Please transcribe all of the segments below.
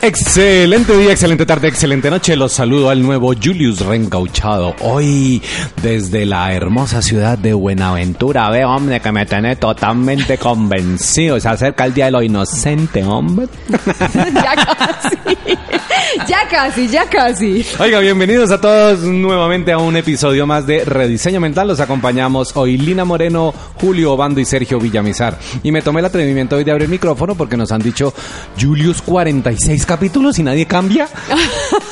Excelente día, excelente tarde, excelente noche. Los saludo al nuevo Julius Rengauchado. Hoy desde la hermosa ciudad de Buenaventura. Ve, hombre, que me tiene totalmente convencido. Se acerca el día de lo inocente, hombre. ya casi. Ya casi, ya casi. Oiga, bienvenidos a todos nuevamente a un episodio más de Rediseño Mental. Los acompañamos hoy Lina Moreno, Julio Obando y Sergio Villamizar. Y me tomé el atrevimiento hoy de abrir el micrófono porque nos han dicho Julius 46 capítulos y nadie cambia.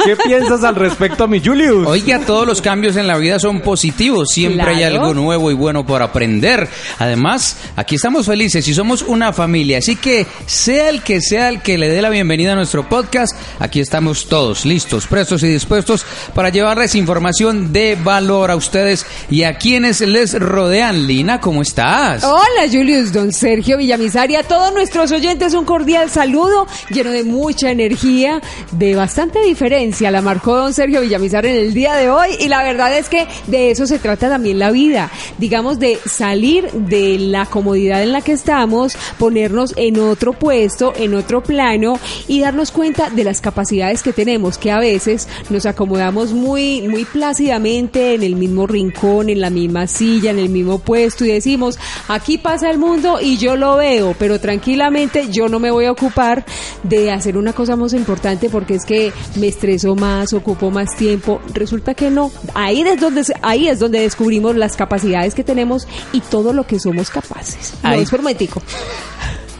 ¿Qué piensas al respecto, mi Julius? Oiga, todos los cambios en la vida son positivos. Siempre hay algo nuevo y bueno por aprender. Además, aquí estamos felices y somos una familia. Así que sea el que sea el que le dé la bienvenida a nuestro podcast, aquí estamos todos listos, prestos y dispuestos para llevarles información de valor a ustedes y a quienes les rodean. Lina, ¿cómo estás? Hola Julius, don Sergio Villamizar y a todos nuestros oyentes un cordial saludo lleno de mucha energía, de bastante diferencia. La marcó don Sergio Villamizar en el día de hoy y la verdad es que de eso se trata también la vida. Digamos de salir de la comodidad en la que estamos, ponernos en otro puesto, en otro plano y darnos cuenta de las capacidades que tenemos, que a veces nos acomodamos muy, muy plácidamente en el mismo rincón, en la misma silla, en el mismo puesto y decimos, aquí pasa el mundo y yo lo veo, pero tranquilamente yo no me voy a ocupar de hacer una cosa importante porque es que me estreso más, ocupo más tiempo. Resulta que no. Ahí es donde, se- ahí es donde descubrimos las capacidades que tenemos y todo lo que somos capaces. No, es por momentico.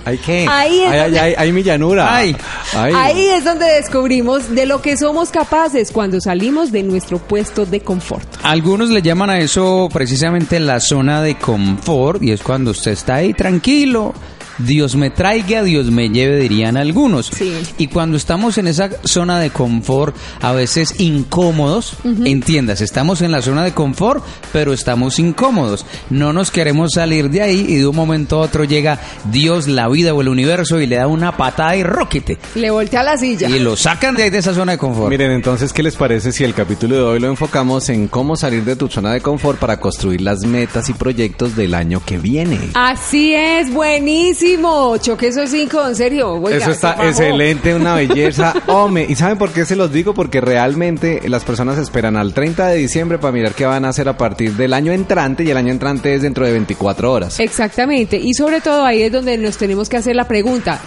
¿Hay qué? Ahí es Ay, ay, donde- ay, ay, mi llanura. Ay. Ay. Ahí es donde descubrimos de lo que somos capaces cuando salimos de nuestro puesto de confort. Algunos le llaman a eso precisamente la zona de confort y es cuando usted está ahí tranquilo. Dios me traiga, Dios me lleve, dirían algunos. Sí. Y cuando estamos en esa zona de confort, a veces incómodos, entiendas, estamos en la zona de confort, pero estamos incómodos. No nos queremos salir de ahí y de un momento a otro llega Dios, la vida o el universo y le da una patada y roquete. Le voltea la silla. Y lo sacan de ahí de esa zona de confort. Miren, entonces, ¿qué les parece si el capítulo de hoy lo enfocamos en cómo salir de tu zona de confort para construir las metas y proyectos del año que viene? Así es, buenísimo. Choque esos cinco, en serio. Oiga, Eso está excelente, una belleza. Hombre, ¿y saben por qué se los digo? Porque realmente las personas esperan al 30 de diciembre para mirar qué van a hacer a partir del año entrante y el año entrante es dentro de 24 horas. Exactamente. Y sobre todo ahí es donde nos tenemos que hacer la pregunta.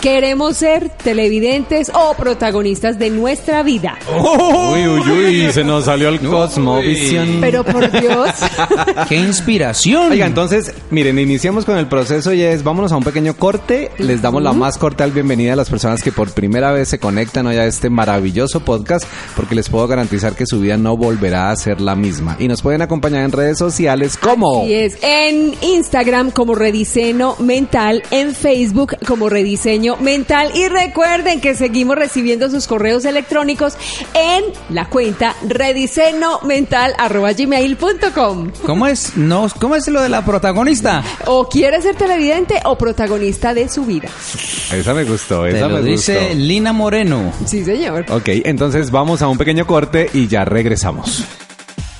¿Queremos ser televidentes o protagonistas de nuestra vida? Uy, uy, uy, se nos salió el Cosmovision. Pero por Dios. ¡Qué inspiración! Oiga, entonces, miren, iniciemos con el proceso y es, vámonos a un pequeño corte. Les damos la más cordial bienvenida a las personas que por primera vez se conectan hoy a este maravilloso podcast, porque les puedo garantizar que su vida no volverá a ser la misma. Y nos pueden acompañar en redes sociales como... Y es en Instagram como Rediseño Mental, en Facebook como Rediseño Mental y recuerden que seguimos recibiendo sus correos electrónicos en la cuenta redisenomental@gmail.com. ¿Cómo es? No, ¿Cómo es lo de la protagonista? O quiere ser televidente o protagonista de su vida. Esa me gustó, Te esa lo me dice gustó. Lina Moreno. Sí, señor. Ok, entonces vamos a un pequeño corte y ya regresamos.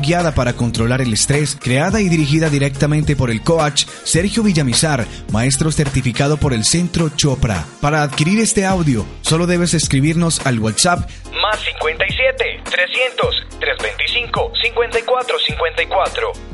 guiada para controlar el estrés, creada y dirigida directamente por el coach Sergio Villamizar, maestro certificado por el Centro Chopra. Para adquirir este audio, solo debes escribirnos al WhatsApp más 57 300 325 54 54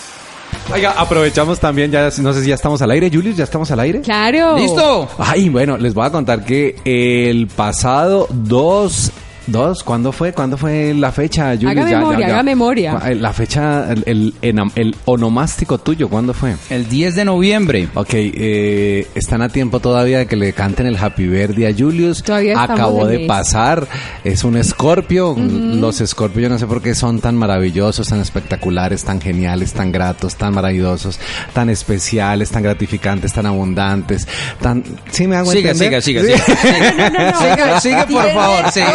Oiga, aprovechamos también, ya no sé si ya estamos al aire, Julius, ya estamos al aire. Claro. ¿Listo? Ay, bueno, les voy a contar que el pasado 2 Dos, ¿cuándo fue? ¿Cuándo fue la fecha, Julius? Haga memoria, haga memoria. La fecha, el, el, enam- el onomástico tuyo, ¿cuándo fue? El 10 de noviembre. Ok, eh, están a tiempo todavía de que le canten el Happy Birthday a Julius. Todavía Acabó de mes. pasar. Es un escorpio. Los escorpios, yo no sé por qué son tan maravillosos, tan espectaculares, tan geniales, tan gratos, tan maravillosos, tan especiales, tan gratificantes, tan abundantes, tan... ¿Sí me hago Siga, siga, entender? siga, siga. No, no, no. Sigue, sigue, por favor, sigue.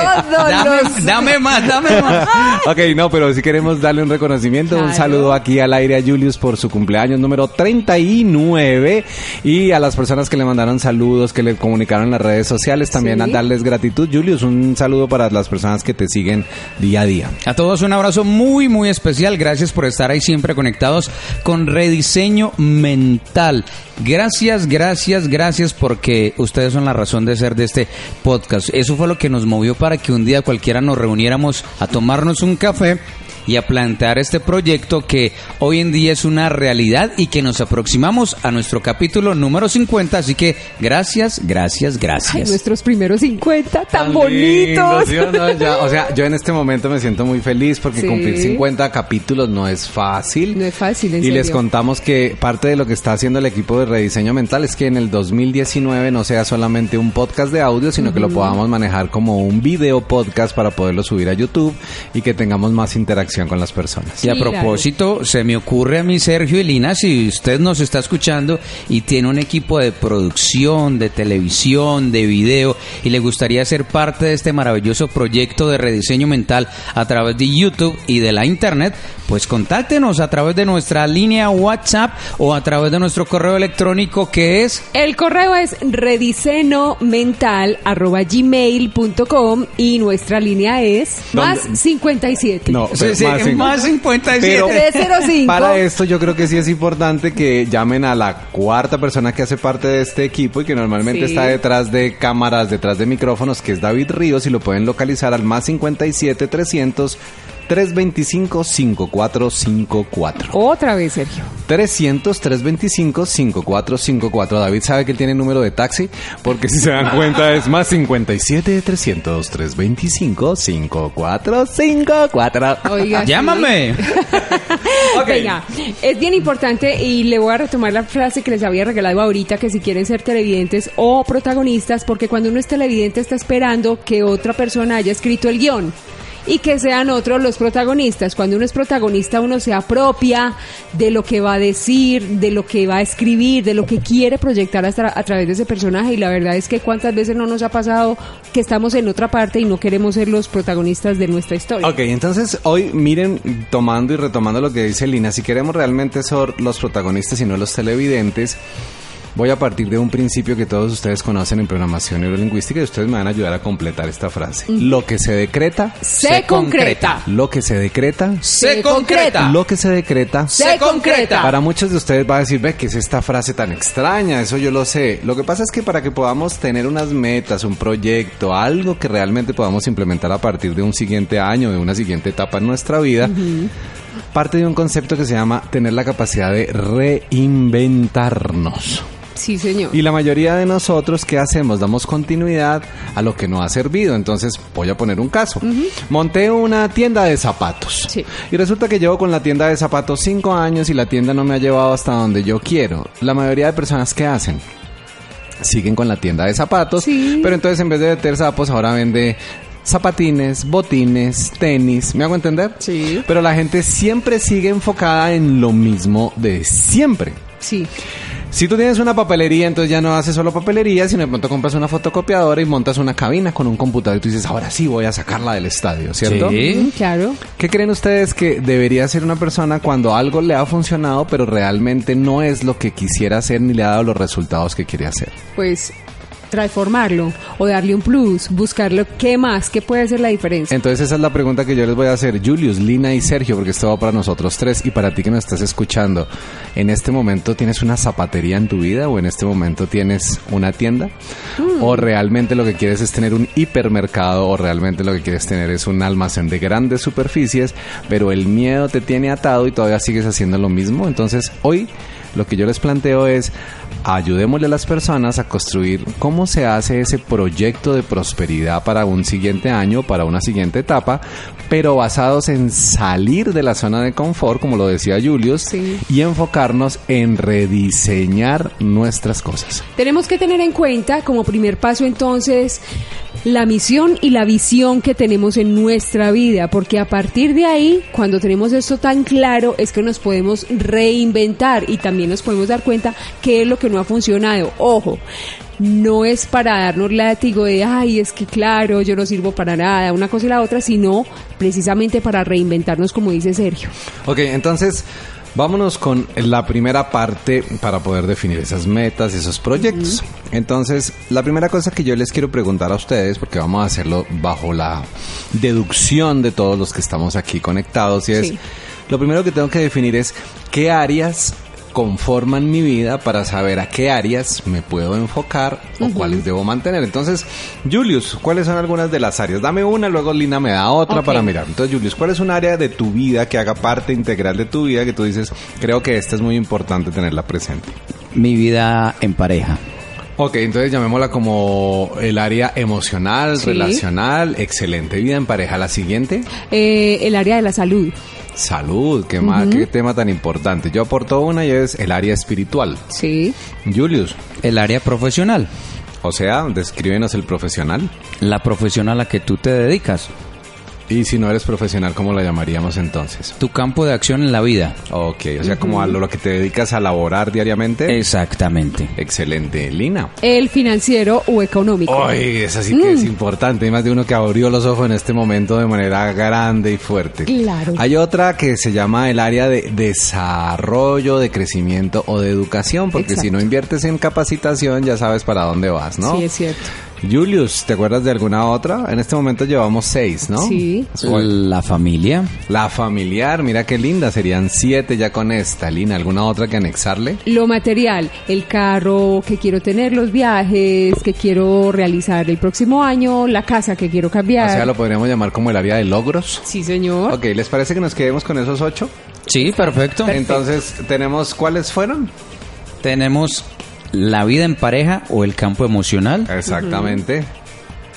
Dame, más, dame más. Ok, no, pero si queremos darle un reconocimiento, un saludo aquí al aire a Julius por su cumpleaños número 39 y a las personas que le mandaron saludos, que le comunicaron en las redes sociales, también Sí. a darles gratitud. Julius, un saludo para las personas que te siguen día a día. A todos un abrazo muy, muy especial. Gracias por estar ahí siempre conectados con Rediseño Mental. Gracias, gracias, gracias porque ustedes son la razón de ser de este podcast. Eso fue lo que nos movió para que un día cualquiera nos reuniéramos a tomarnos un café y a plantear este proyecto que hoy en día es una realidad y que nos aproximamos a nuestro capítulo número 50. Así que gracias, gracias, Ay, gracias. nuestros primeros 50, tan, bonitos. ¿sí o no? Ya, o sea, yo en este momento me siento muy feliz porque Sí. cumplir 50 capítulos no es fácil. No es fácil, en Y les contamos que parte de lo que está haciendo el equipo de rediseño mental es que en el 2019 no sea solamente un podcast de audio, sino que lo podamos manejar como un video podcast para poderlo subir a YouTube y que tengamos más interacción con las personas. Y a claro. propósito, se me ocurre a mí, Sergio y Lina, si usted nos está escuchando y tiene un equipo de producción, de televisión, de video, y le gustaría ser parte de este maravilloso proyecto de rediseño mental a través de YouTube y de la Internet, pues contáctenos a través de nuestra línea WhatsApp o a través de nuestro correo electrónico que es... El correo es redicenomental.gmail.com y nuestra línea es más 57. No, sí, más cinco. más 57. Pero 305. para esto yo creo que sí es importante que llamen a la cuarta persona que hace parte de este equipo y que normalmente Sí. está detrás de cámaras, detrás de micrófonos, que es David Ríos y lo pueden localizar al más 57 300 325 5454. Otra vez, Sergio. 300 325 5454. David sabe que él tiene número de taxi porque si se dan cuenta es más 57 300 325 5454. Oiga. Llámame. Venga, es bien importante y le voy a retomar la frase que les había regalado ahorita, que si quieren ser televidentes o protagonistas, porque cuando uno es televidente está esperando que otra persona haya escrito el guion y que sean otros los protagonistas. Cuando uno es protagonista, uno se apropia de lo que va a decir, de lo que va a escribir, de lo que quiere proyectar a través de ese personaje. Y la verdad es que cuántas veces no nos ha pasado que estamos en otra parte y no queremos ser los protagonistas de nuestra historia. Ok, entonces hoy miren, tomando y retomando lo que dice Lina, si queremos realmente ser los protagonistas y no los televidentes, voy a partir de un principio que todos ustedes conocen en programación neurolingüística y ustedes me van a ayudar a completar esta frase. Lo que se decreta, Se concreta. lo que se decreta, Se concreta. lo que se decreta. Se concreta. Para muchos de ustedes va a decir, ve, ¿qué es esta frase tan extraña? Eso yo lo sé. Lo que pasa es que para que podamos tener unas metas, un proyecto, algo que realmente podamos implementar a partir de un siguiente año, de una siguiente etapa en nuestra vida, parte de un concepto que se llama tener la capacidad de reinventarnos. Sí, señor. Y la mayoría de nosotros, ¿qué hacemos? Damos continuidad a lo que no ha servido. Entonces, voy a poner un caso. Monté una tienda de zapatos. Sí. Y resulta que llevo con la tienda de zapatos cinco años y la tienda no me ha llevado hasta donde yo quiero. La mayoría de personas, ¿qué hacen? Siguen con la tienda de zapatos, Sí. pero entonces en vez de vender zapos ahora vende zapatines, botines, tenis, ¿me hago entender? Sí. Pero la gente siempre sigue enfocada en lo mismo de siempre. Sí. Si tú tienes una papelería, entonces ya no haces solo papelería, sino de pronto compras una fotocopiadora y montas una cabina con un computador y tú dices, ahora sí voy a sacarla del estadio, ¿cierto? Sí. Mm, claro. ¿Qué creen ustedes que debería hacer una persona cuando algo le ha funcionado, pero realmente no es lo que quisiera hacer ni le ha dado los resultados que quiere hacer? Pues transformarlo o darle un plus, buscarlo. ¿Qué más? ¿Qué puede ser la diferencia? Entonces esa es la pregunta que yo les voy a hacer, Julius, Lina y Sergio, porque esto va para nosotros tres y para ti que nos estás escuchando. ¿En este momento tienes una zapatería en tu vida o en este momento tienes una tienda? ¿O realmente lo que quieres es tener un hipermercado o realmente lo que quieres tener es un almacén de grandes superficies, pero el miedo te tiene atado y todavía sigues haciendo lo mismo? Entonces hoy lo que yo les planteo es ayudémosle a las personas a construir cómo se hace ese proyecto de prosperidad para un siguiente año, para una siguiente etapa, pero basados en salir de la zona de confort, como lo decía Julius, Sí. y enfocarnos en rediseñar nuestras cosas. Tenemos que tener en cuenta como primer paso entonces la misión y la visión que tenemos en nuestra vida, porque a partir de ahí, cuando tenemos esto tan claro, es que nos podemos reinventar y también nos podemos dar cuenta qué es lo que no ha funcionado. Ojo. No es para darnos látigo de, ay, es que claro, yo no sirvo para nada, una cosa y la otra, sino precisamente para reinventarnos, como dice Sergio. Ok, entonces vámonos con la primera parte para poder definir esas metas, esos proyectos. Entonces, la primera cosa que yo les quiero preguntar a ustedes, porque vamos a hacerlo bajo la deducción de todos los que estamos aquí conectados, y es, Sí. lo primero que tengo que definir es qué áreas conforman mi vida para saber a qué áreas me puedo enfocar o cuáles debo mantener. Entonces, Julius, ¿cuáles son algunas de las áreas? Dame una, luego Lina me da otra para mirar. Entonces, Julius, ¿cuál es un área de tu vida que haga parte integral de tu vida que tú dices, creo que esta es muy importante tenerla presente? Mi vida en pareja. Ok, entonces llamémosla como el área emocional, Sí. relacional, excelente. Vida en pareja. La siguiente, Eh, el área de la salud. salud. Qué, ma- qué tema tan importante. Yo aporto una y es el área espiritual. Sí. Julius, El área profesional. o sea, descríbenos el profesional. La profesión a la que tú te dedicas. Y si no eres profesional, ¿cómo la llamaríamos entonces? Tu campo de acción en la vida. Ok, o sea, como a lo, lo que te dedicas a laborar diariamente. Exactamente. Excelente. Lina. El financiero o económico. Ay, esa sí que es importante. Hay más de uno que abrió los ojos en este momento de manera grande y fuerte. Claro. Hay otra que se llama el área de desarrollo, de crecimiento o de educación, porque Exacto. si no inviertes en capacitación ya sabes para dónde vas, ¿no? Sí, es cierto. Julius, ¿te acuerdas de alguna otra? En este momento llevamos seis, ¿no? Sí. La familia. La familiar, mira qué linda, serían siete ya con esta. Lina, ¿alguna otra que anexarle? Lo material, el carro que quiero tener, los viajes que quiero realizar el próximo año, la casa que quiero O cambiar. sea, lo podríamos llamar como el área de logros. Sí, señor. Ok, ¿les parece que nos quedemos con esos ocho? Sí, perfecto. Entonces, ¿tenemos cuáles fueron? Tenemos la vida en pareja o el campo emocional. Exactamente.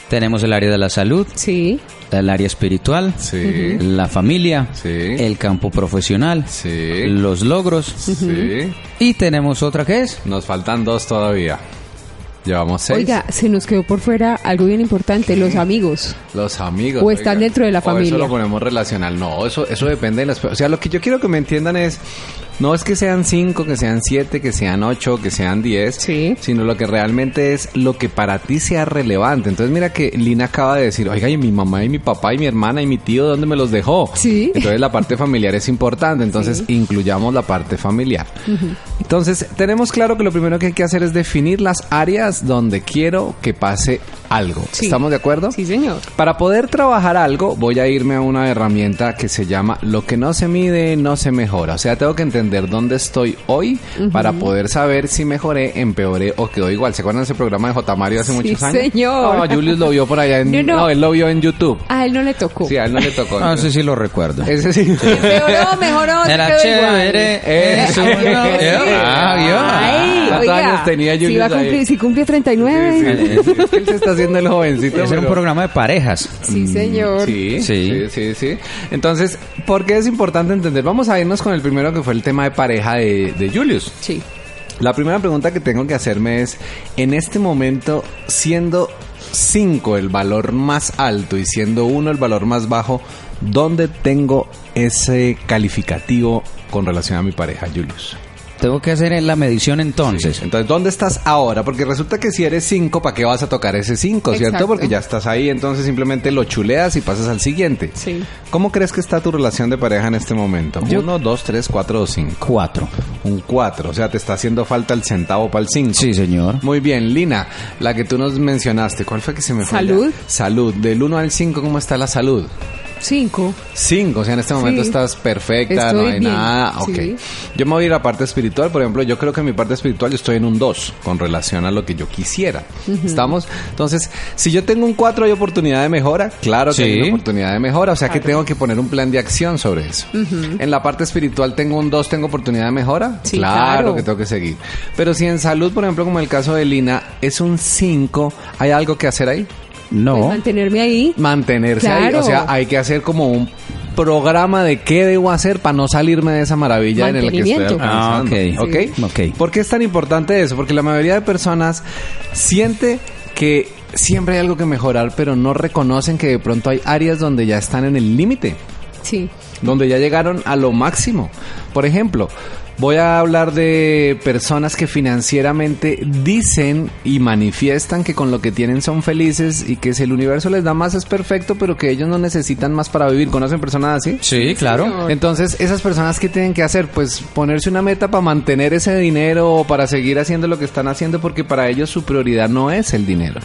Tenemos el área de la salud, Sí. el área espiritual, Sí. la familia, Sí. el campo profesional, Sí. los logros. Sí. Y tenemos otra que es Nos faltan dos todavía. Llevamos seis. Oiga, se nos quedó por fuera algo bien importante, los amigos. Los amigos. O están dentro de la O familia. eso lo ponemos relacional. No, eso, eso depende de las... O sea, lo que yo quiero que me entiendan es... No es que sean cinco, que sean siete, que sean ocho, que sean diez. Sí. Sino lo que realmente es lo que para ti sea relevante. Entonces mira que Lina acaba de decir, oiga, y mi mamá y mi papá y mi hermana y mi tío, ¿dónde me los dejó? Sí. Entonces la parte familiar es importante. Entonces incluyamos la parte familiar. Entonces tenemos claro que lo primero que hay que hacer es definir las áreas donde quiero que pase algo. Sí. ¿Estamos de acuerdo? Sí, señor. Para poder trabajar algo, voy a irme a una herramienta que se llama lo que no se mide, no se mejora. O sea, tengo que entender dónde estoy hoy para poder saber si mejoré, empeoré o quedó igual. ¿Se acuerdan de ese programa de J. Mario hace Sí, muchos años? señor. No, Julius lo vio por allá en... No, No, no. él lo vio en YouTube. A él no le tocó. Sí, a él no le tocó. No sé si lo recuerdo. Ese sí. Mejoró, mejoró. Era chévere. Es uno. Ah, vio. Ay, ¿Cuántos oiga, años tenía si, Julius va a cumplir, ahí? si cumple 39. Sí, sí, sí. Es que él se está haciendo el jovencito. Es un programa de parejas. Sí, señor. Sí, sí, Sí. sí, sí, Entonces, ¿por qué es importante entender? Vamos a irnos con el primero que fue el tema de pareja de, de Julius. Sí. La primera pregunta que tengo que hacerme es, en este momento, siendo 5 el valor más alto y siendo 1 el valor más bajo, ¿dónde tengo ese calificativo con relación a mi pareja, Julius? Tengo que hacer la medición entonces. Entonces, ¿dónde estás ahora? Porque resulta que si eres 5, ¿para qué vas a tocar ese 5, cierto? Porque ya estás ahí, entonces simplemente lo chuleas y pasas al siguiente. Sí. ¿Cómo crees que está tu relación de pareja en este momento? Yo- ¿Uno, dos, tres, cuatro o cinco? Cuatro. Un 4, o sea, te está haciendo falta el centavo para el 5. Sí, señor. Muy bien, Lina, la que tú nos mencionaste, ¿cuál fue que se me fue? Salud. ya? Salud. Del 1 al 5, ¿cómo está la salud? Cinco. 5, o sea, en este momento Sí. estás perfecta, Estoy no hay bien, nada. Ok. sí. Yo me voy a ir a la parte espiritual, por ejemplo, yo creo que en mi parte espiritual yo estoy en un 2 con relación a lo que yo quisiera. ¿Estamos? Entonces, si yo tengo un 4, ¿hay oportunidad de mejora? Claro que Sí. hay una oportunidad de mejora, o sea que tengo que poner un plan de acción sobre eso. En la parte espiritual tengo un 2, ¿tengo oportunidad de mejora? Sí, claro, claro. que tengo que seguir. Pero si en salud, por ejemplo, como el caso de Lina, es un 5, ¿hay algo que hacer ahí? Pues No. mantenerme ahí. mantenerse ahí. O sea, hay que hacer como un programa de qué debo hacer para no salirme de esa maravilla en la que estoy. Ah, ok. ¿Ok? Ok. ¿Por qué es tan importante eso? Porque la mayoría de personas siente que siempre hay algo que mejorar, pero no reconocen que de pronto hay áreas donde ya están en el límite Sí. donde ya llegaron a lo máximo. Por ejemplo, voy a hablar de personas que financieramente dicen y manifiestan que con lo que tienen son felices y que si el universo les da más es perfecto, pero que ellos no necesitan más para vivir. ¿Conocen personas así? Sí, claro. Entonces, esas personas que tienen que hacer, pues ponerse una meta para mantener ese dinero o para seguir haciendo lo que están haciendo, porque para ellos su prioridad no es el dinero.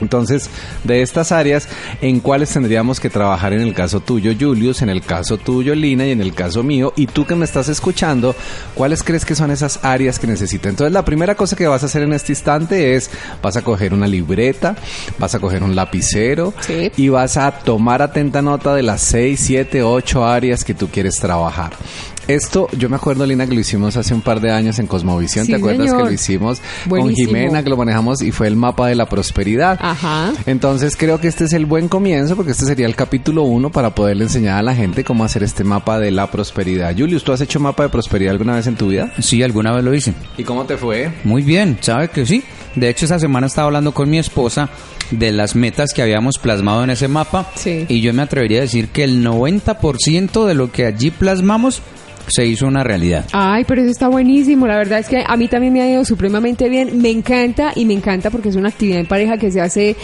Entonces, de estas áreas, ¿en cuáles tendríamos que trabajar en el caso tuyo, Julius, en el caso tuyo, Lina, y en el caso mío? Y tú que me estás escuchando, ¿cuáles crees que son esas áreas que necesito? Entonces, la primera cosa que vas a hacer en este instante es, vas a coger una libreta, vas a coger un lapicero Sí. y vas a tomar atenta nota de las 6, 7, 8 áreas que tú quieres trabajar. Esto, yo me acuerdo, Lina, que lo hicimos hace un par de años en Cosmovisión. Sí, ¿Te acuerdas señor. que lo hicimos con. Jimena, que lo manejamos y fue el mapa de la prosperidad? Ajá. Entonces creo que este es el buen comienzo porque este sería el capítulo uno para poderle enseñar a la gente cómo hacer este mapa de la prosperidad. Julius, ¿tú has hecho mapa de prosperidad alguna vez en tu vida? Sí, alguna vez lo hice. ¿Y cómo te fue? Muy bien, ¿sabe que sí? De hecho, esa semana estaba hablando con mi esposa de las metas que habíamos plasmado en ese mapa. Sí. Y yo me atrevería a decir que el 90% de lo que allí plasmamos se hizo una realidad. Ay, pero eso está buenísimo. La verdad es que a mí también me ha ido supremamente bien. Me encanta y me encanta porque es una actividad en pareja que se hace,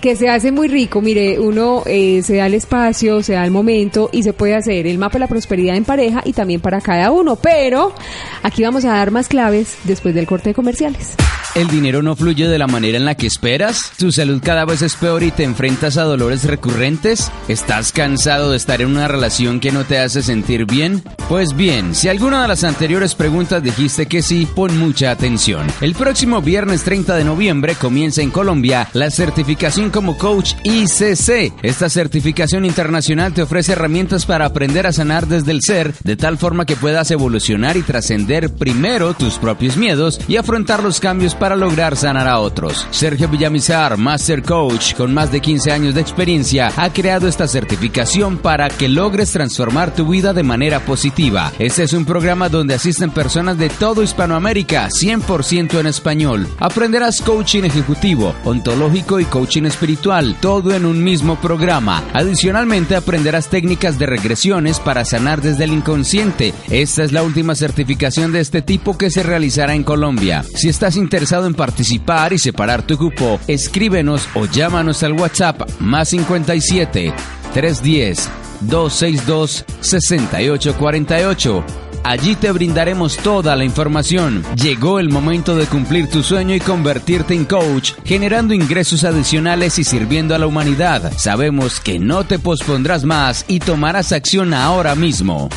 que se hace muy rico. Mire, uno eh, se da el espacio, se da el momento y se puede hacer el mapa de la prosperidad en pareja y también para cada uno. Pero aquí vamos a dar más claves después del corte de comerciales. ¿El dinero no fluye de la manera en la que esperas? ¿Tu salud cada vez es peor y te enfrentas a dolores recurrentes? ¿Estás cansado de estar en una relación que no te hace sentir bien? Pues bien, si alguna de las anteriores preguntas dijiste que sí, pon mucha atención. El próximo viernes 30 de noviembre comienza en Colombia la certificación como coach ICC. Esta certificación internacional te ofrece herramientas para aprender a sanar desde el ser, de tal forma que puedas evolucionar y trascender primero tus propios miedos y afrontar los cambios para lograr sanar a otros. Sergio Villamizar, Master Coach, con más de 15 años de experiencia, ha creado esta certificación para que logres transformar tu vida de manera positiva. Este es un programa donde asisten personas de todo Hispanoamérica, 100% en español. Aprenderás coaching ejecutivo, ontológico y coaching espiritual, todo en un mismo programa. Adicionalmente aprenderás técnicas de regresiones para sanar desde el inconsciente. Esta es la última certificación de este tipo que se realizará en Colombia. Si estás interesado en participar y separar tu cupo, escríbenos o llámanos al WhatsApp más 57 310 262 6848. Allí te brindaremos toda la información. Llegó el momento de cumplir tu sueño y convertirte en coach, generando ingresos adicionales y sirviendo a la humanidad. Sabemos que no te pospondrás más y tomarás acción ahora mismo.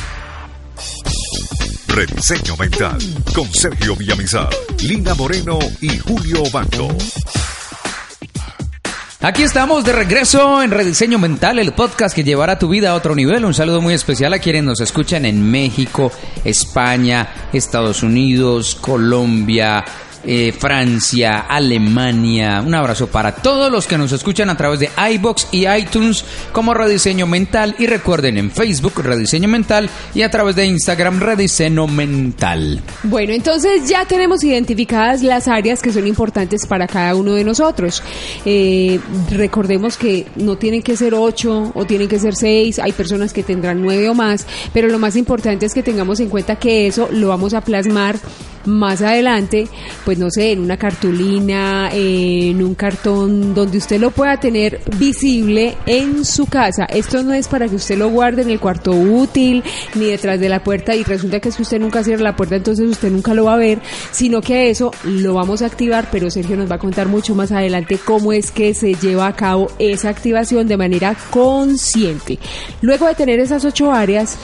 Rediseño Mental con Sergio Villamizar, Lina Moreno y Julio Bando. Aquí estamos de regreso en Rediseño Mental, el podcast que llevará tu vida a otro nivel. Un saludo muy especial a quienes nos escuchan en México, España, Estados Unidos, Colombia, eh, Francia, Alemania. Un abrazo para todos los que nos escuchan a través de iBox y iTunes como Rediseño Mental. Y recuerden en Facebook Rediseño Mental y a través de Instagram Rediseño Mental. Bueno, entonces ya tenemos identificadas las áreas que son importantes para cada uno de nosotros. Eh, recordemos que no tienen que ser ocho o tienen que ser seis, hay personas que tendrán nueve o más, pero lo más importante es que tengamos en cuenta que eso lo vamos a plasmar más adelante, pues no sé, en una cartulina, en un cartón donde usted lo pueda tener visible en su casa. Esto no es para que usted lo guarde en el cuarto útil ni detrás de la puerta y resulta que si usted nunca cierra la puerta, entonces usted nunca lo va a ver, sino que eso lo vamos a activar, pero Sergio nos va a contar mucho más adelante cómo es que se lleva a cabo esa activación de manera consciente. Luego de tener esas ocho áreas,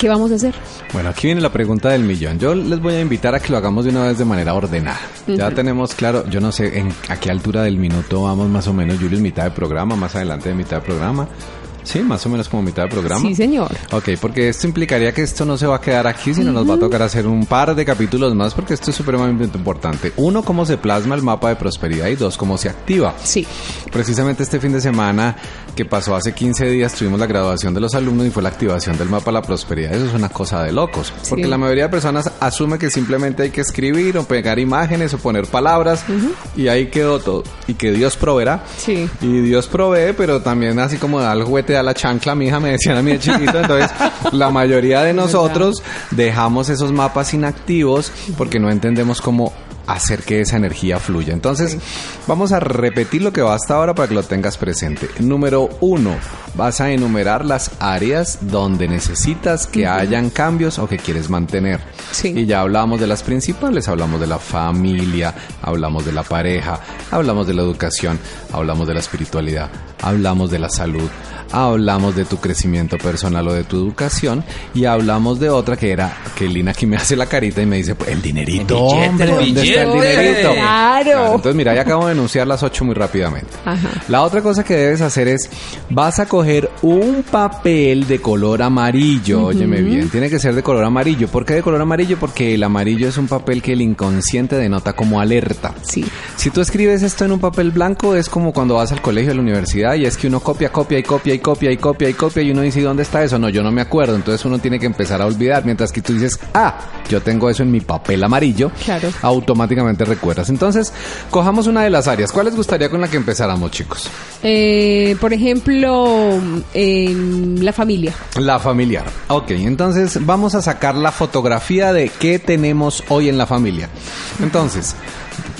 ¿qué vamos a hacer? Bueno, aquí viene la pregunta del millón. Yo les voy a invitar a que lo hagamos de una vez de manera ordenada. Ya tenemos claro, yo no sé en a qué altura del minuto vamos más o menos, Julio, mitad de programa, más adelante de mitad de programa. Sí, más o menos como mitad de programa. Sí, señor. Ok, porque esto implicaría que esto no se va a quedar aquí, sino nos va a tocar hacer un par de capítulos más, porque esto es supremamente importante. Uno, cómo se plasma el mapa de prosperidad y dos, cómo se activa. Sí. Precisamente este fin de semana que pasó hace 15 días tuvimos la graduación de los alumnos y fue la activación del mapa de la prosperidad. Eso es una cosa de locos, porque la mayoría de personas asume que simplemente hay que escribir o pegar imágenes o poner palabras y ahí quedó todo. Y que Dios proveerá. Sí. Y Dios provee, pero también así como da el juguete a la chancla, mi hija me decían a mí de chiquito. Entonces, la mayoría de nosotros dejamos esos mapas inactivos porque no entendemos cómo hacer que esa energía fluya. Entonces, vamos a repetir lo que va hasta ahora para que lo tengas presente. Número uno, vas a enumerar las áreas donde necesitas que hayan cambios o que quieres mantener. Sí. Y ya hablamos de las principales, hablamos de la familia, hablamos de la pareja, hablamos de la educación, hablamos de la espiritualidad, hablamos de la salud, hablamos de tu crecimiento personal o de tu educación y hablamos de otra que era que Lina aquí me hace la carita y me dice, pues el dinerito, El billete, hombre, el ¿dónde está el dinerito? Claro. Entonces mira, ya acabo de enunciar las ocho muy rápidamente. Ajá. La otra cosa que debes hacer es, vas a coger un papel de color amarillo, óyeme bien, tiene que ser de color amarillo. ¿Por qué de color amarillo? Porque el amarillo es un papel que el inconsciente denota como alerta. Sí. Si tú escribes esto en un papel blanco es como cuando vas al colegio, a la universidad y es que uno copia, copia y copia y copia y copia y copia y uno dice "¿Y ¿dónde está eso? No, yo no me acuerdo. Entonces uno tiene que empezar a olvidar. Mientras que tú dices, ah, yo tengo eso en mi papel amarillo, Claro. automáticamente recuerdas. Entonces, cojamos una de las áreas. ¿Cuál les gustaría con la que empezáramos, chicos? Eh, por ejemplo, en la familia. La familiar. Ok, entonces vamos a sacar la fotografía de qué tenemos hoy en la familia. Entonces,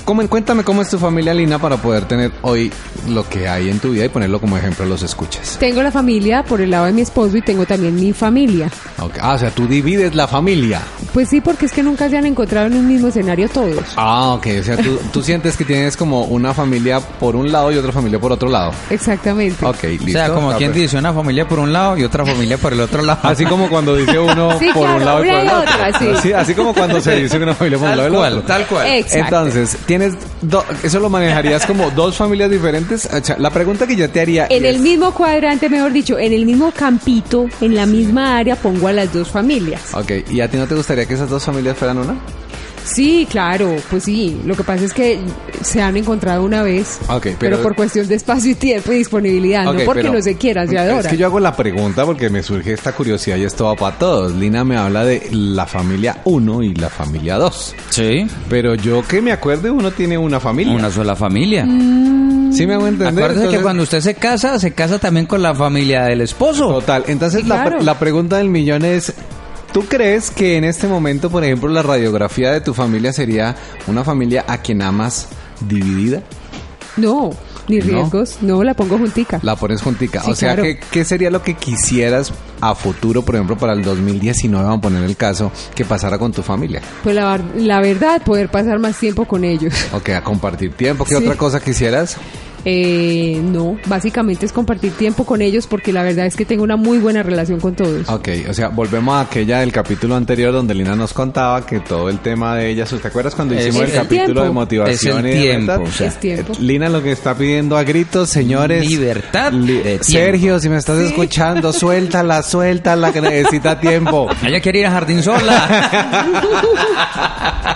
¿cómo, cuéntame cómo es tu familia, Lina, para poder tener hoy lo que hay en tu vida y ponerlo como ejemplo a los escuchas. Tengo la familia por el lado de mi esposo y tengo también mi familia. Ah, o sea, tú divides la familia. Pues sí, porque es que nunca se han encontrado en un mismo escenario todos. Ah, ok, o sea, tú, tú sientes que tienes como una familia por un lado y otra familia por otro lado. Exactamente. Ok, listo. O sea, como Ah, quien pues. dice, una familia por un lado y otra familia por el otro lado. Así como cuando dice uno Sí, por claro, un lado y por el otro. otra, sí. Así, así como cuando se dice una familia por un lado y el otro. tal cual. Exacto. Entonces, tienes do- eso lo manejarías como dos familias diferentes. La pregunta que yo te haría En es, el mismo cuadrante, mejor dicho, en el mismo campito, en la misma área, pongo a las dos familias. Ok, ¿y a ti no te gustaría que esas dos familias fueran una? Sí, claro, pues sí. Lo que pasa es que se han encontrado una vez, Ok, pero, pero- por cuestión de espacio y tiempo y disponibilidad, Ok, no porque pero- no se quiera, se adora. Es que yo hago la pregunta porque me surge esta curiosidad y esto va para todos. Lina me habla de la familia 1 y la familia 2. Sí, Pero yo que me acuerde, uno tiene una familia. una sola familia. ¿Sí me hago entender? Acuérdese que Entonces- cuando usted se casa, se casa también con la familia del esposo. Total. Entonces Sí, la, claro. la pregunta del millón es, ¿tú crees que en este momento, por ejemplo, la radiografía de tu familia sería una familia a quien amas dividida? No, ni No. riesgos, no, la pongo juntica. La pones juntica. Sí, o sea, claro. que, ¿qué sería lo que quisieras a futuro, por ejemplo, para el 2019, vamos a poner el caso, que pasara con tu familia? Pues la, la verdad, poder pasar más tiempo con ellos. Ok, a compartir tiempo. ¿Qué Sí. otra cosa quisieras? Eh, no, básicamente es compartir tiempo con ellos porque la verdad es que tengo una muy buena relación con todos. Ok, o sea, volvemos a aquella del capítulo anterior donde Lina nos contaba que todo el tema de ella, ¿te acuerdas cuando Es hicimos el, el capítulo tiempo. de motivación Es el y tiempo, metas? o sea, es tiempo. Lina lo que está pidiendo a gritos, señores. Libertad Li- de tiempo. Sergio, si me estás escuchando, suéltala, suéltala, que necesita tiempo. Ella quiere ir a Jardín Sola.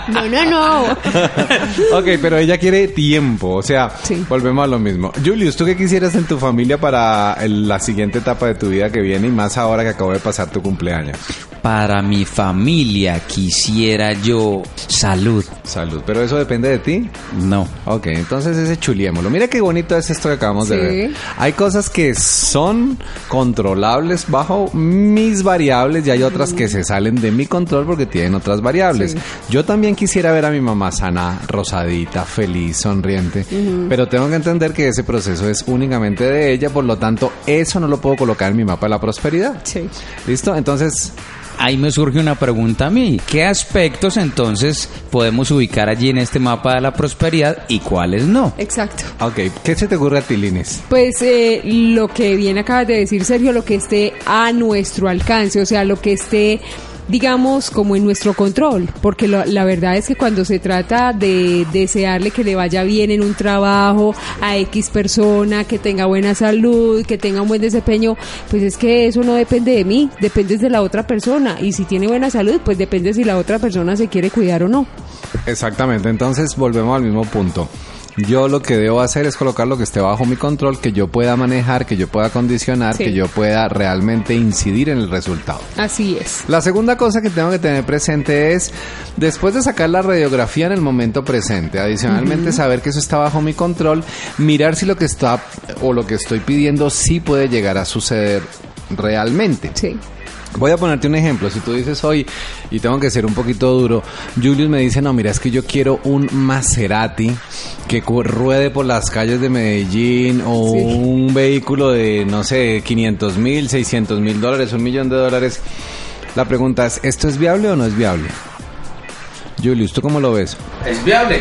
No, no, no. ok, pero ella quiere tiempo, o sea, Sí. volvemos a lo mismo. Julius, ¿tú qué quisieras en tu familia para el- la siguiente etapa de tu vida que viene y más ahora que acabo de pasar tu cumpleaños? Para mi familia quisiera yo salud. Salud, pero eso depende de ti. No. Ok, entonces ese chuliémoslo. Mira qué bonito es esto que acabamos de Sí. ver. Hay cosas que son controlables bajo mis variables y hay otras que se salen de mi control porque tienen otras variables. Sí. Yo también quisiera ver a mi mamá sana, rosadita, feliz, sonriente, pero tengo que entender que ese proceso es únicamente de ella, por lo tanto, eso no lo puedo colocar en mi mapa de la prosperidad. Sí. ¿Listo? Entonces, Ahí me surge una pregunta a mí. ¿Qué aspectos entonces podemos ubicar allí en este mapa de la prosperidad y cuáles no? Exacto. ok, ¿qué se te ocurre a ti, Lines? Pues eh, lo que bien acabas de decir, Sergio, lo que esté a nuestro alcance, o sea, lo que esté, digamos, como en nuestro control, porque la verdad es que cuando se trata de desearle que le vaya bien en un trabajo a X persona, que tenga buena salud, que tenga un buen desempeño, pues es que eso no depende de mí, depende de la otra persona, y si tiene buena salud, pues depende si la otra persona se quiere cuidar o no. Exactamente, entonces volvemos al mismo punto. Yo lo que debo hacer es colocar lo que esté bajo mi control, que yo pueda manejar, que yo pueda condicionar, Sí. que yo pueda realmente incidir en el resultado. Así es. La segunda cosa que tengo que tener presente es, después de sacar la radiografía en el momento presente, adicionalmente saber que eso está bajo mi control, mirar si lo que está o lo que estoy pidiendo sí puede llegar a suceder realmente. Sí. Voy a ponerte un ejemplo. Si tú dices hoy, y tengo que ser un poquito duro, Julius me dice, no, mira, es que yo quiero un Maserati que ruede por las calles de Medellín o Sí. un vehículo de, no sé, 500 mil, 600 mil dólares, un millón de dólares. La pregunta es, ¿esto es viable o no es viable? Julius, ¿tú cómo lo ves? Es viable.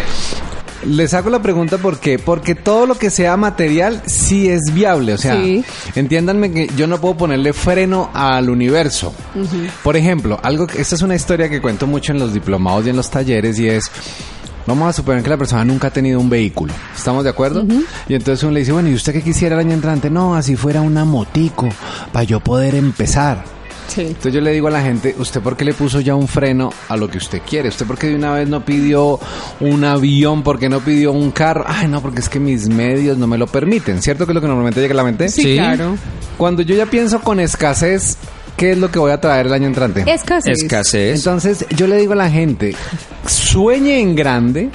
Les hago la pregunta ¿por qué? Porque todo lo que sea material sí es viable. O sea, Sí. entiéndanme que yo no puedo ponerle freno al universo. Por ejemplo, algo que, esta es una historia que cuento mucho en los diplomados y en los talleres y es... Vamos a suponer que la persona nunca ha tenido un vehículo. ¿Estamos de acuerdo? Y entonces uno le dice, bueno, ¿y usted qué quisiera el año entrante? No, así fuera una motico, para yo poder empezar. Sí. Entonces yo le digo a la gente, ¿usted por qué le puso ya un freno a lo que usted quiere? ¿Usted por qué de una vez no pidió un avión? ¿Por qué no pidió un carro? Ay, no, porque es que mis medios no me lo permiten. ¿Cierto que es lo que normalmente llega a la mente? Sí, Sí. claro. Cuando yo ya pienso con escasez, ¿qué es lo que voy a traer el año entrante? Escasez. Escasez. Entonces yo le digo a la gente, sueñe en grande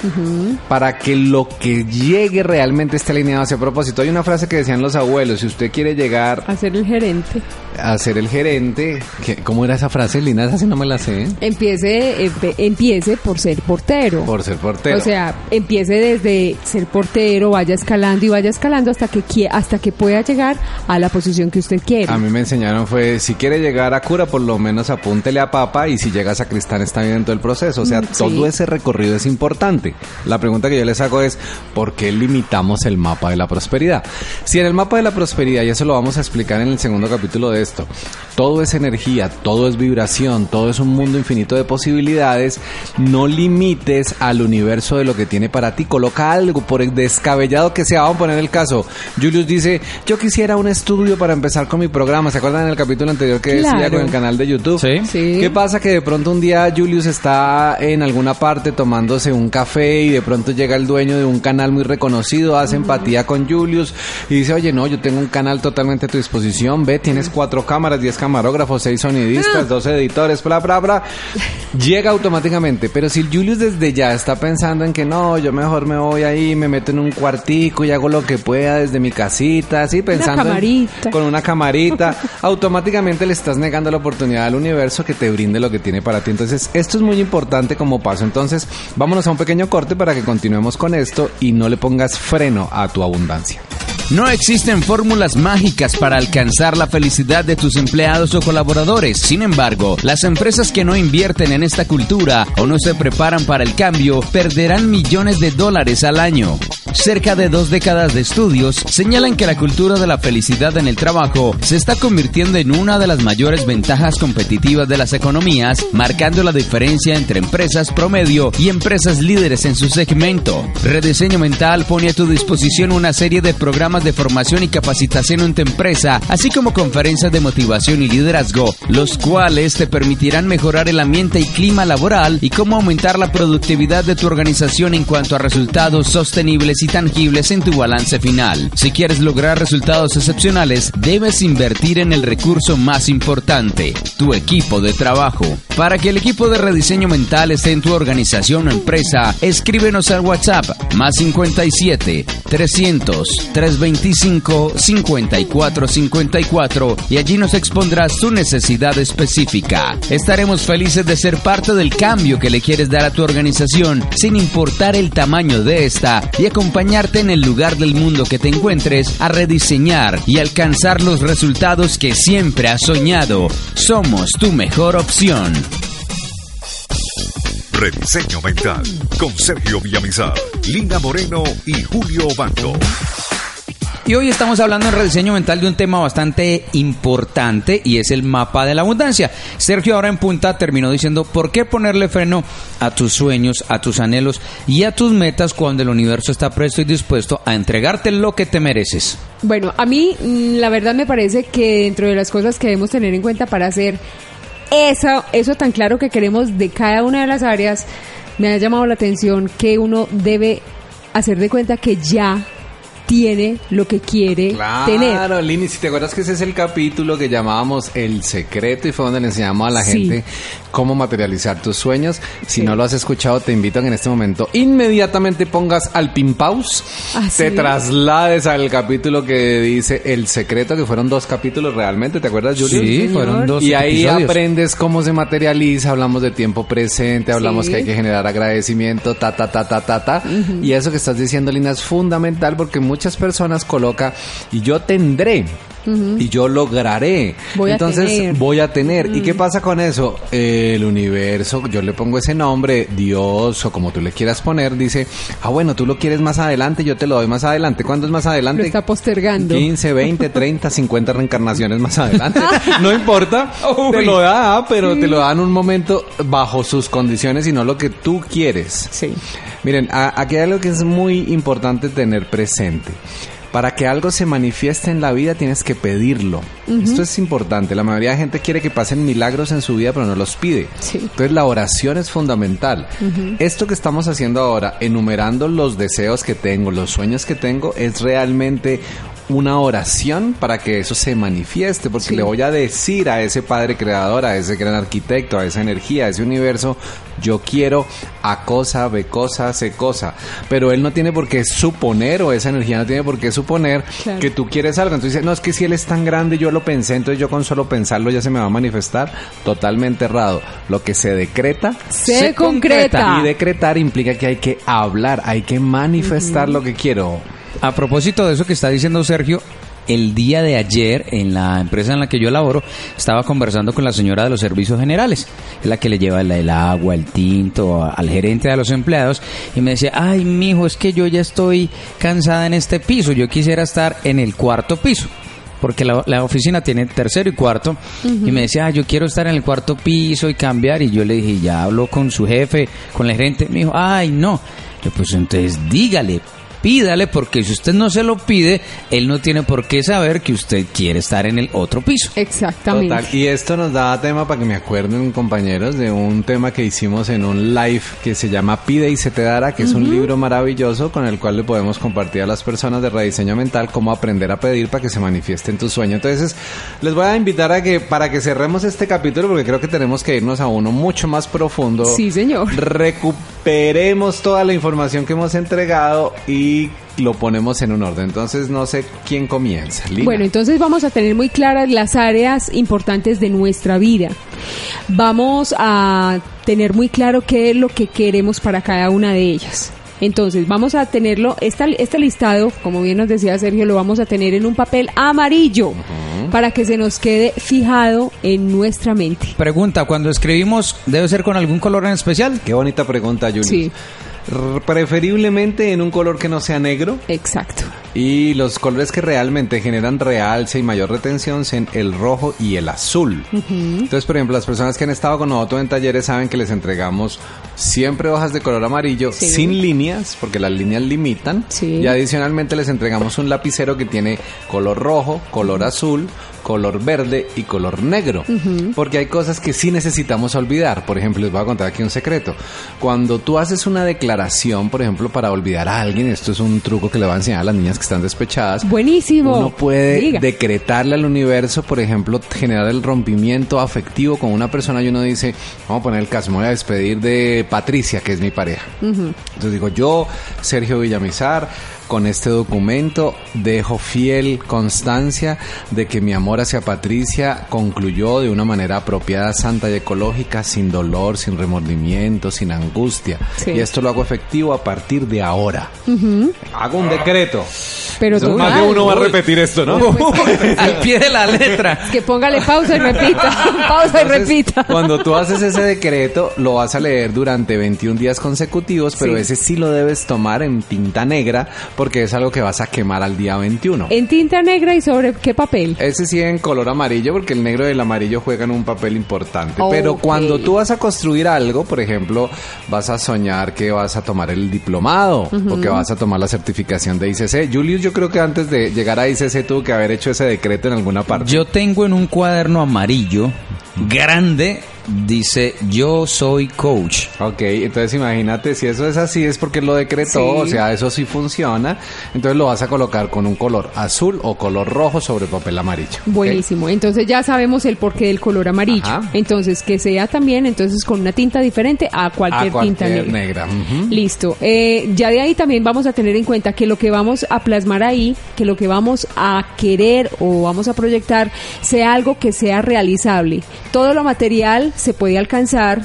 para que lo que llegue realmente esté alineado hacia propósito. Hay una frase que decían los abuelos, si usted quiere llegar A ser el gerente. a ser el gerente, ¿qué- ¿cómo era esa frase, Lina? Esa sí no me la sé. Empiece, empe- empiece por ser portero. Por ser portero. O sea, empiece desde ser portero, vaya escalando y vaya escalando hasta que hasta que pueda llegar a la posición que usted quiere. A mí me enseñaron fue, si quiere llegar a cura, por lo menos apúntele a papa y si llegas a cristán está bien en todo el proceso. O sea, Mm, sí. todo ese recorrido es importante. La pregunta que yo les hago es, ¿por qué limitamos el mapa de la prosperidad? Si en el mapa de la prosperidad, y eso lo vamos a explicar en el segundo capítulo de esto, todo es energía, todo es vibración, todo es un mundo infinito de posibilidades, no limites al universo de lo que tiene para ti, coloca algo, por el descabellado que sea. Vamos a poner el caso. Julius dice, yo quisiera un estudio para empezar con mi programa. ¿Se acuerdan en el capítulo anterior que decía con el canal de YouTube? Sí. Sí. ¿Qué pasa? Que de pronto un día Julius está en alguna parte tomándose un café y de pronto llega el dueño de un canal muy reconocido, hace empatía con Julius y dice, oye, no, yo tengo un canal totalmente a tu disposición, ve, tienes cuatro cámaras, diez camarógrafos, seis sonidistas, dos editores, bla, bla, bla. Llega automáticamente, pero si Julius desde ya está pensando en que no, yo mejor me voy ahí, me meto en un cuartico y hago lo que pueda desde mi casita, así pensando en- camarita. con una camarita, automáticamente le estás negando la oportunidad al universo que te brinde lo que tiene para ti. Entonces, esto es muy importante como paso. Entonces, vámonos a un pequeño corte para que continuemos con esto y no le pongas freno a tu abundancia. No existen fórmulas mágicas para alcanzar la felicidad de tus empleados o colaboradores. Sin embargo, las empresas que no invierten en esta cultura o no se preparan para el cambio perderán millones de dólares al año. Cerca de dos décadas de estudios señalan que la cultura de la felicidad en el trabajo se está convirtiendo en una de las mayores ventajas competitivas de las economías, marcando la diferencia entre empresas promedio y empresas líderes en su segmento. Rediseño Mental pone a tu disposición una serie de programas de formación y capacitación en tu empresa, así como conferencias de motivación y liderazgo, los cuales te permitirán mejorar el ambiente y clima laboral y cómo aumentar la productividad de tu organización en cuanto a resultados sostenibles y tangibles en tu balance final. Si quieres lograr resultados excepcionales, debes invertir en el recurso más importante, tu equipo de trabajo. Para que el equipo de rediseño mental esté en tu organización o empresa, escríbenos al WhatsApp más 57 300 325 5454 y allí nos expondrás tu necesidad específica. Estaremos felices de ser parte del cambio que le quieres dar a tu organización sin importar el tamaño de esta y acompañarte en el lugar del mundo que te encuentres a rediseñar y alcanzar los resultados que siempre has soñado. Somos tu mejor opción. Rediseño Mental con Sergio Villamizar, Lina Moreno y Julio Bando. Y hoy estamos hablando en rediseño mental de un tema bastante importante y es el mapa de la abundancia. Sergio ahora en punta terminó diciendo por qué ponerle freno a tus sueños, a tus anhelos y a tus metas cuando el universo está presto y dispuesto a entregarte lo que te mereces. Bueno, a mí mm, la verdad me parece que dentro de las cosas que debemos tener en cuenta para hacer eso, eso tan claro que queremos de cada una de las áreas, me ha llamado la atención que uno debe hacer de cuenta que ya tiene lo que quiere tener. Claro, Lini, si te acuerdas que ese es el capítulo que llamábamos El Secreto y fue donde le enseñamos a la Sí. gente cómo materializar tus sueños. Si Sí. no lo has escuchado, te invito a que en este momento inmediatamente pongas al pin pause, Así te es. traslades al capítulo que dice El Secreto, que fueron dos capítulos realmente, ¿te acuerdas, Julio? Sí, señor. fueron dos Y ahí episodios. aprendes cómo se materializa, hablamos de tiempo presente, hablamos Sí. que hay que generar agradecimiento, ta, ta, ta, ta, ta, ta. Y eso que estás diciendo, Lina, es fundamental porque muchas personas colocan, y yo tendré, y yo lograré. Voy a Entonces tener. voy a tener. ¿Y qué pasa con eso? El universo, yo le pongo ese nombre, Dios o como tú le quieras poner, dice, ah bueno, tú lo quieres más adelante, yo te lo doy más adelante. ¿Cuándo es más Lo adelante? está postergando. 15, 20, 30, 50 reencarnaciones más adelante. No importa, te lo da, pero te lo da en un momento bajo sus condiciones y no lo que tú quieres. Sí. Miren, a- aquí hay algo que es muy importante tener presente. Para que algo se manifieste en la vida tienes que pedirlo. Esto es importante. La mayoría de gente quiere que pasen milagros en su vida, pero no los pide. Sí. Entonces la oración es fundamental. Esto que estamos haciendo ahora, enumerando los deseos que tengo, los sueños que tengo, es realmente una oración para que eso se manifieste, porque Sí. le voy a decir a ese Padre Creador, a ese gran arquitecto, a esa energía, a ese universo, yo quiero a cosa, B cosa, C cosa. Pero él no tiene por qué suponer, o esa energía no tiene por qué suponer Claro. que tú quieres algo. Entonces dice, no, es que si él es tan grande, yo lo pensé, entonces yo con solo pensarlo ya se me va a manifestar. Totalmente errado. Lo que se decreta Se, Se concreta. concreta. y decretar implica que hay que hablar, hay que manifestar lo que quiero. A propósito de eso que está diciendo Sergio, el día de ayer en la empresa en la que yo laboro estaba conversando con la señora de los servicios generales, es la que le lleva el, el agua, el tinto al gerente de los empleados y me decía, ay mijo, es que yo ya estoy cansada en este piso, yo quisiera estar en el cuarto piso. Porque la, la oficina tiene tercero y cuarto. Y me decía, ah, yo quiero estar en el cuarto piso y cambiar. Y yo le dije, ya habló con su jefe, con el gerente. Me dijo, ay, no. Yo, pues entonces dígale, pídale, porque si usted no se lo pide, él no tiene por qué saber que usted quiere estar en el otro piso. Exactamente. Total. Y esto nos da tema para que me acuerden, compañeros, de un tema que hicimos en un live que se llama Pide y se te dará, que es un libro maravilloso con el cual le podemos compartir a las personas de rediseño mental cómo aprender a pedir para que se manifieste en tu sueño. Entonces, les voy a invitar a que para que cerremos este capítulo, porque creo que tenemos que irnos a uno mucho más profundo. Sí, señor. Recuperemos toda la información que hemos entregado y lo ponemos en un orden. Entonces, no sé quién comienza. Lina. Bueno, entonces vamos a tener muy claras las áreas importantes de nuestra vida. Vamos a tener muy claro qué es lo que queremos para cada una de ellas. Entonces, vamos a tenerlo, esta- este listado, como bien nos decía Sergio, lo vamos a tener en un papel amarillo para que se nos quede fijado en nuestra mente. Pregunta, cuando escribimos, ¿debe ser con algún color en especial? Qué bonita pregunta, Julius. Sí. Preferiblemente en un color que no sea negro. Exacto. Y los colores que realmente generan realce y mayor retención son el rojo y el azul. Entonces, por ejemplo, las personas que han estado con nosotros en talleres saben que les entregamos siempre hojas de color amarillo Sí. sin líneas, porque las líneas limitan. Sí. Y adicionalmente les entregamos un lapicero que tiene color rojo, color azul, color verde y color negro. Porque hay cosas que sí necesitamos olvidar. Por ejemplo, les voy a contar aquí un secreto. Cuando tú haces una declaración, por ejemplo, para olvidar a alguien, esto es un truco que le va a enseñar a las niñas que están despechadas. Buenísimo. Uno puede Diga. decretarle al universo, por ejemplo, generar el rompimiento afectivo con una persona y uno dice, vamos a poner el caso, me voy a despedir de Patricia, que es mi pareja. Entonces digo, yo, Sergio Villamizar, con este documento dejo fiel constancia de que mi amor hacia Patricia concluyó de una manera apropiada, santa y ecológica, sin dolor, sin remordimiento, sin angustia. Sí. Y esto lo hago efectivo a partir de ahora. Hago un decreto. Pero Entonces, más de uno va a repetir esto, ¿no? Al pie de la letra. Que póngale pausa y repita. pausa y repita. Cuando tú haces ese decreto, lo vas a leer durante 21 días consecutivos, pero Sí. ese sí lo debes tomar en tinta negra porque es algo que vas a quemar al día 21. En tinta negra y sobre qué papel. Ese sí en color amarillo porque el negro y el amarillo juegan un papel importante. Pero cuando tú vas a construir algo, por ejemplo, vas a soñar que vas a tomar el diplomado o que vas a tomar la certificación de ICC. Julius, yo creo que antes de llegar a ICC tuvo que haber hecho ese decreto en alguna parte. Yo tengo en un cuaderno amarillo grande, dice, yo soy coach. Ok, entonces imagínate, si eso es así es porque lo decretó, Sí. o sea, eso sí funciona, entonces lo vas a colocar con un color azul o color rojo sobre papel amarillo. Buenísimo. Entonces ya sabemos el porqué del color amarillo. Ajá. Entonces que sea también entonces con una tinta diferente a cualquier, A cualquier tinta negra. Listo. Eh, ya de ahí también vamos a tener en cuenta que lo que vamos a plasmar ahí, que lo que vamos a querer o vamos a proyectar sea algo que sea realizable. Todo lo material se puede alcanzar,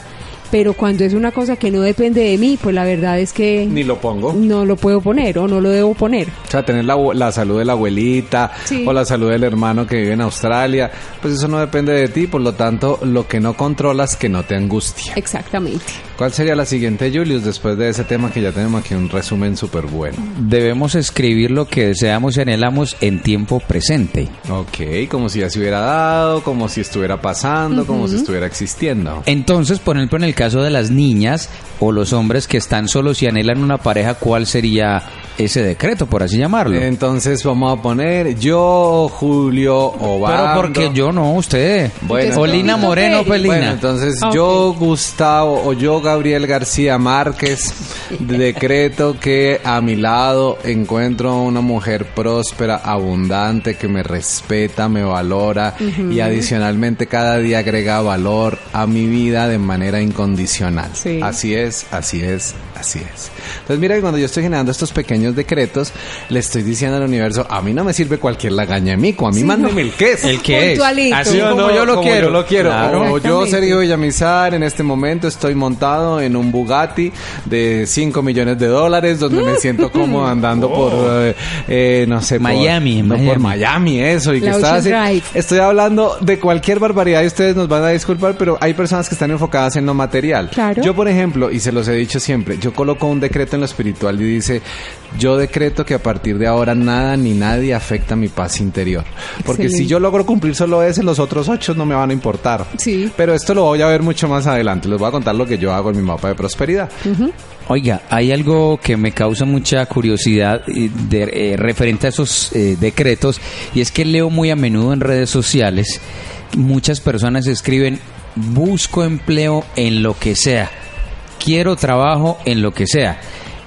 pero cuando es una cosa que no depende de mí, pues la verdad es que Ni lo pongo. no lo puedo poner o no lo debo poner. O sea, tener la, la salud de la abuelita Sí. o la salud del hermano que vive en Australia, pues eso no depende de ti, por lo tanto, lo que no controlas que no te angustia. Exactamente. ¿Cuál sería la siguiente, Julius, después de ese tema que ya tenemos aquí un resumen súper bueno? Debemos escribir lo que deseamos y anhelamos en tiempo presente. Ok, como si ya se hubiera dado, como si estuviera pasando, como si estuviera existiendo. Entonces, por ejemplo, en el caso de las niñas o los hombres que están solos y anhelan una pareja, ¿cuál sería ese decreto, por así llamarlo? Entonces vamos a poner yo, Julio, Obando. Pero porque yo no, usted. Bueno, Olina entonces- Moreno, Felina. Bueno, entonces Ok. yo, Gustavo, o yo, Gabriel García Márquez, decreto que a mi lado encuentro una mujer próspera, abundante, que me respeta, me valora y adicionalmente cada día agrega valor a mi vida de manera incondicional. Sí. Así es, así es, así es. Entonces mira que cuando yo estoy generando estos pequeños decretos, le estoy diciendo al universo, a mí no me sirve cualquier lagaña de mico, a mí Sí, mándeme no. el queso. ¿El qué es? Así como no, yo lo como quiero. yo lo quiero. Claro. O yo. Sergio Villamizar, en este momento estoy montado en un Bugatti de 5 millones de dólares, donde me siento cómodo andando por, eh, eh, no sé, por- Miami, no, Miami. por Miami, eso. Y que está así. Drive. Estoy hablando de cualquier barbaridad y ustedes nos van a disculpar, pero hay personas que están enfocadas en lo material. Claro. Yo, por ejemplo, y se los he dicho siempre, yo coloco un decreto en lo espiritual y dice, yo decreto que a partir de ahora nada ni nadie afecta mi paz interior. Porque si yo logro cumplir solo ese, los otros ocho no me van a importar. Sí. Pero esto lo voy a ver mucho más adelante. Les voy a contar lo que yo hago en mi mapa de prosperidad. Oiga, hay algo que me causa mucha curiosidad eh, de- eh, referente a esos eh, decretos y es que leo muy a menudo en redes sociales muchas personas escriben busco empleo en lo que sea, quiero trabajo en lo que sea.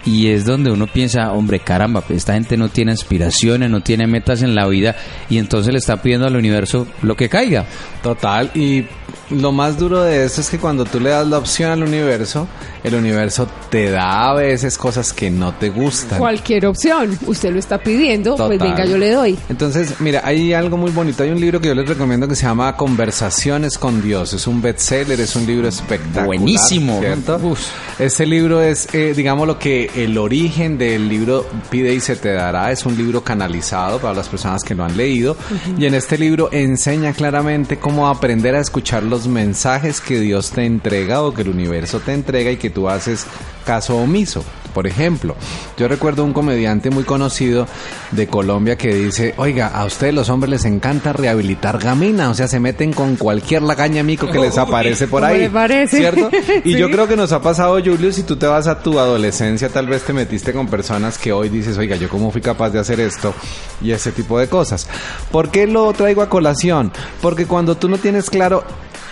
Y es donde uno piensa, hombre, caramba, esta gente no tiene aspiraciones, no tiene metas en la vida y entonces le está pidiendo al universo lo que caiga. Total, y lo más duro de esto es que cuando tú le das la opción al universo, el universo te da a veces cosas que no te gustan. Cualquier opción. Usted lo está pidiendo, pues venga, yo le doy. Entonces, mira, hay algo muy bonito. Hay un libro que yo les recomiendo que se llama Conversaciones con Dios. Es un bestseller, es un libro espectacular. Buenísimo. ¿cierto? Uf. Ese libro es, eh, digamos, lo que el origen del libro Pide y se te dará. Es un libro canalizado para las personas que lo han leído. Y en este libro enseña claramente cómo aprender a escuchar los mensajes que Dios te entrega o que el universo te entrega y que tú haces caso omiso. Por ejemplo, yo recuerdo un comediante muy conocido de Colombia que dice, oiga, a ustedes los hombres les encanta rehabilitar gamina, o sea, se meten con cualquier lagaña mico que les aparece por ¿Cómo ahí. le parece? ¿Cierto? Y Sí. yo creo que nos ha pasado, Julio, si tú te vas a tu adolescencia, tal vez te metiste con personas que hoy dices, oiga, yo cómo fui capaz de hacer esto y ese tipo de cosas. ¿Por qué lo traigo a colación? Porque cuando tú no tienes claro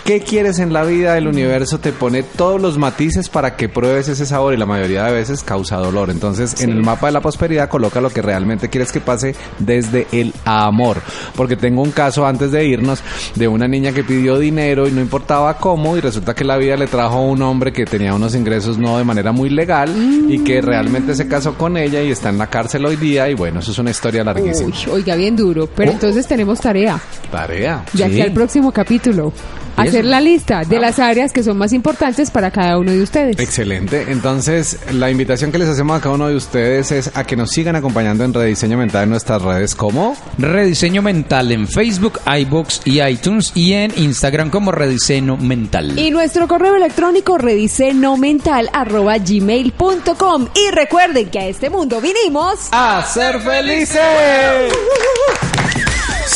qué quieres en la vida, el universo te pone todos los matices para que pruebes ese sabor y la mayoría de veces causa dolor. Entonces, en el mapa de la prosperidad coloca lo que realmente quieres que pase desde el amor. Porque tengo un caso antes de irnos de una niña que pidió dinero y no importaba cómo y resulta que la vida le trajo a un hombre que tenía unos ingresos no de manera muy legal y que realmente se casó con ella y está en la cárcel hoy día y bueno, eso es una historia larguísima. Uy, oiga, bien duro. Pero Oh. entonces tenemos tarea Tarea. aquí Sí. al próximo capítulo. Hacer la lista de las áreas que son más importantes para cada uno de ustedes. Excelente. Entonces, la invitación que les hacemos a cada uno de ustedes es a que nos sigan acompañando en Rediseño Mental en nuestras redes como Rediseño Mental en Facebook, iBox y iTunes y en Instagram como Rediseño Mental. Y nuestro correo electrónico redisenomental@gmail.com y recuerden que a este mundo vinimos a ser felices.